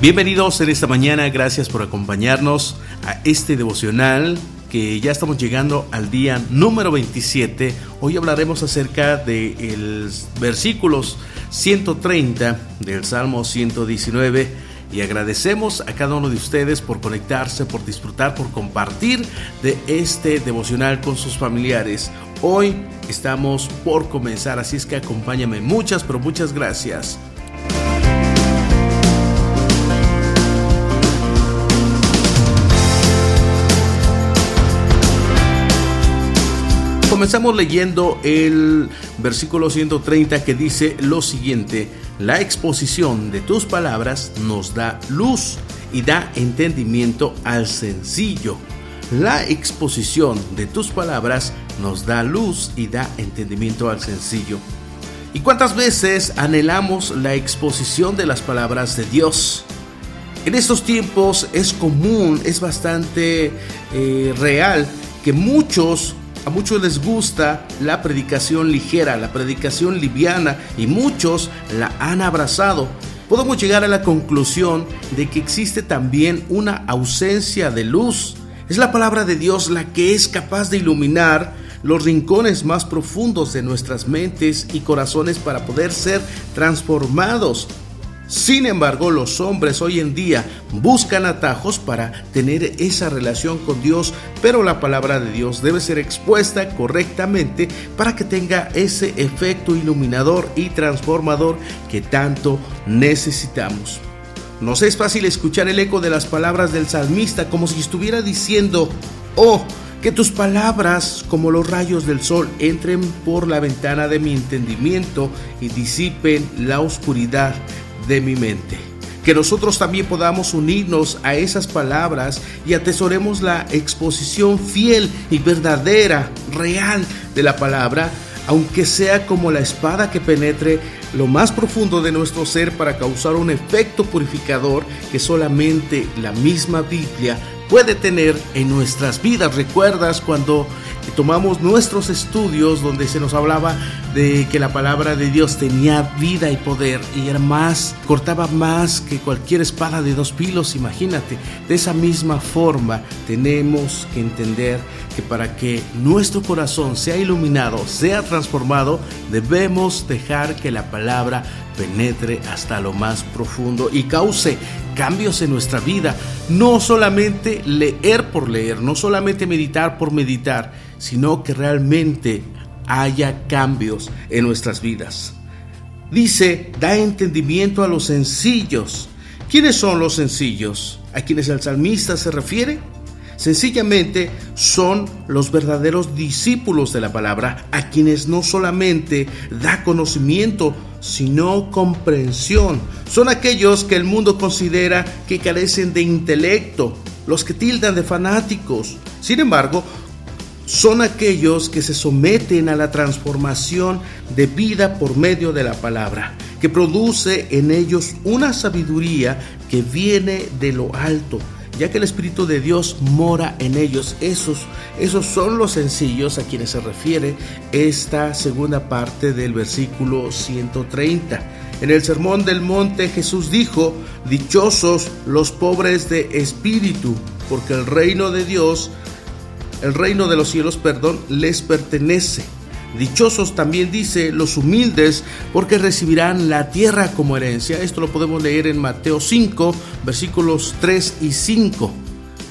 Bienvenidos en esta mañana, gracias por acompañarnos a este devocional que ya estamos llegando al día número 27. Hoy hablaremos acerca de los versículos 130 del Salmo 119 y agradecemos a cada uno de ustedes por conectarse, por disfrutar, por compartir de este devocional con sus familiares. Hoy estamos por comenzar, así es que acompáñame. Muchas, pero muchas gracias. Comenzamos leyendo el versículo 130 que dice lo siguiente, la exposición de tus palabras nos da luz y da entendimiento al sencillo. La exposición de tus palabras nos da luz y da entendimiento al sencillo. ¿Y cuántas veces anhelamos la exposición de las palabras de Dios? En estos tiempos es común, es bastante eh, real que muchos a muchos les gusta la predicación ligera, la predicación liviana y muchos la han abrazado. Podemos llegar a la conclusión de que existe también una ausencia de luz. Es la palabra de Dios la que es capaz de iluminar los rincones más profundos de nuestras mentes y corazones para poder ser transformados sin embargo, los hombres hoy en día buscan atajos para tener esa relación con Dios, pero la palabra de Dios debe ser expuesta correctamente para que tenga ese efecto iluminador y transformador que tanto necesitamos. Nos es fácil escuchar el eco de las palabras del salmista como si estuviera diciendo, oh, que tus palabras, como los rayos del sol, entren por la ventana de mi entendimiento y disipen la oscuridad de mi mente. Que nosotros también podamos unirnos a esas palabras y atesoremos la exposición fiel y verdadera, real de la palabra, aunque sea como la espada que penetre lo más profundo de nuestro ser para causar un efecto purificador que solamente la misma Biblia puede tener en nuestras vidas. ¿Recuerdas cuando tomamos nuestros estudios donde se nos hablaba de que la palabra de Dios tenía vida y poder y era más, cortaba más que cualquier espada de dos pilos, imagínate. De esa misma forma tenemos que entender que para que nuestro corazón sea iluminado, sea transformado, debemos dejar que la palabra penetre hasta lo más profundo y cause cambios en nuestra vida. No solamente leer por leer, no solamente meditar por meditar, sino que realmente haya cambios en nuestras vidas. Dice, da entendimiento a los sencillos. ¿Quiénes son los sencillos? ¿A quienes el salmista se refiere? Sencillamente son los verdaderos discípulos de la palabra, a quienes no solamente da conocimiento, sino comprensión. Son aquellos que el mundo considera que carecen de intelecto, los que tildan de fanáticos. Sin embargo, son aquellos que se someten a la transformación de vida por medio de la palabra, que produce en ellos una sabiduría que viene de lo alto ya que el Espíritu de Dios mora en ellos. Esos, esos son los sencillos a quienes se refiere esta segunda parte del versículo 130. En el Sermón del Monte Jesús dijo, Dichosos los pobres de espíritu, porque el reino de Dios, el reino de los cielos, perdón, les pertenece. Dichosos también dice los humildes porque recibirán la tierra como herencia. Esto lo podemos leer en Mateo 5, versículos 3 y 5.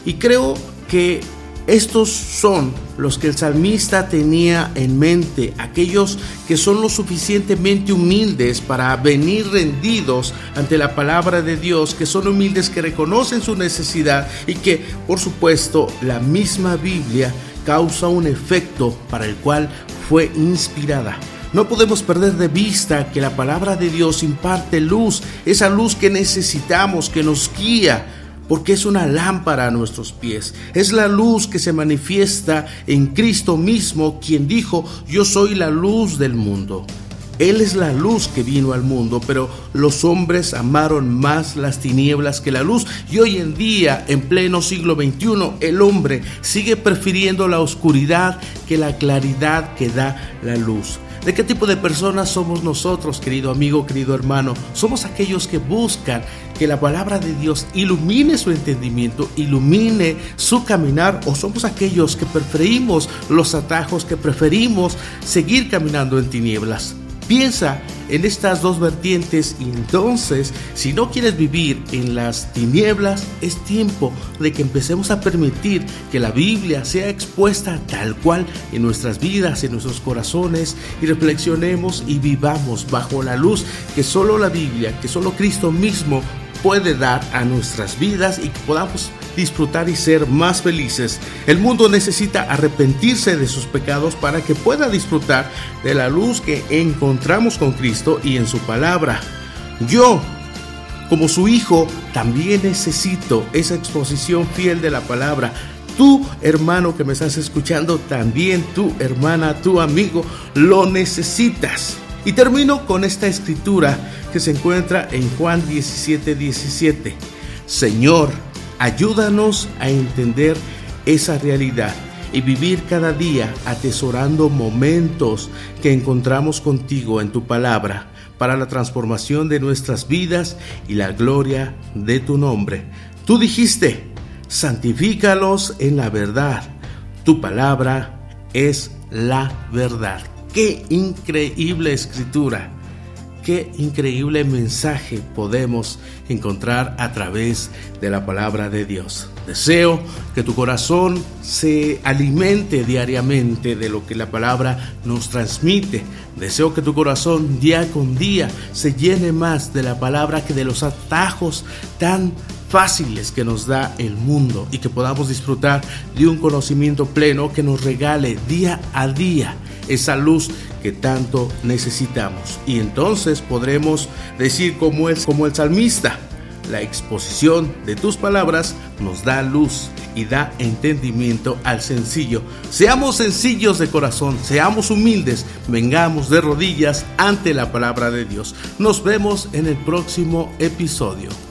Y creo que estos son los que el salmista tenía en mente, aquellos que son lo suficientemente humildes para venir rendidos ante la palabra de Dios, que son humildes, que reconocen su necesidad y que, por supuesto, la misma Biblia causa un efecto para el cual fue inspirada. No podemos perder de vista que la palabra de Dios imparte luz, esa luz que necesitamos, que nos guía, porque es una lámpara a nuestros pies. Es la luz que se manifiesta en Cristo mismo, quien dijo, yo soy la luz del mundo. Él es la luz que vino al mundo, pero los hombres amaron más las tinieblas que la luz. Y hoy en día, en pleno siglo XXI, el hombre sigue prefiriendo la oscuridad que la claridad que da la luz. ¿De qué tipo de personas somos nosotros, querido amigo, querido hermano? Somos aquellos que buscan que la palabra de Dios ilumine su entendimiento, ilumine su caminar, o somos aquellos que preferimos los atajos, que preferimos seguir caminando en tinieblas. Piensa en estas dos vertientes y entonces, si no quieres vivir en las tinieblas, es tiempo de que empecemos a permitir que la Biblia sea expuesta tal cual en nuestras vidas, en nuestros corazones y reflexionemos y vivamos bajo la luz que solo la Biblia, que solo Cristo mismo puede dar a nuestras vidas y que podamos disfrutar y ser más felices. El mundo necesita arrepentirse de sus pecados para que pueda disfrutar de la luz que encontramos con Cristo y en su palabra. Yo, como su hijo, también necesito esa exposición fiel de la palabra. Tú, hermano que me estás escuchando, también tu hermana, tu amigo, lo necesitas. Y termino con esta escritura que se encuentra en Juan 17, 17. Señor, ayúdanos a entender esa realidad y vivir cada día atesorando momentos que encontramos contigo en tu palabra para la transformación de nuestras vidas y la gloria de tu nombre. Tú dijiste, santifícalos en la verdad. Tu palabra es la verdad. Qué increíble escritura. Qué increíble mensaje podemos encontrar a través de la palabra de Dios. Deseo que tu corazón se alimente diariamente de lo que la palabra nos transmite. Deseo que tu corazón día con día se llene más de la palabra que de los atajos tan fáciles que nos da el mundo y que podamos disfrutar de un conocimiento pleno que nos regale día a día esa luz que tanto necesitamos. Y entonces podremos decir como es como el salmista, la exposición de tus palabras nos da luz y da entendimiento al sencillo. Seamos sencillos de corazón, seamos humildes, vengamos de rodillas ante la palabra de Dios. Nos vemos en el próximo episodio.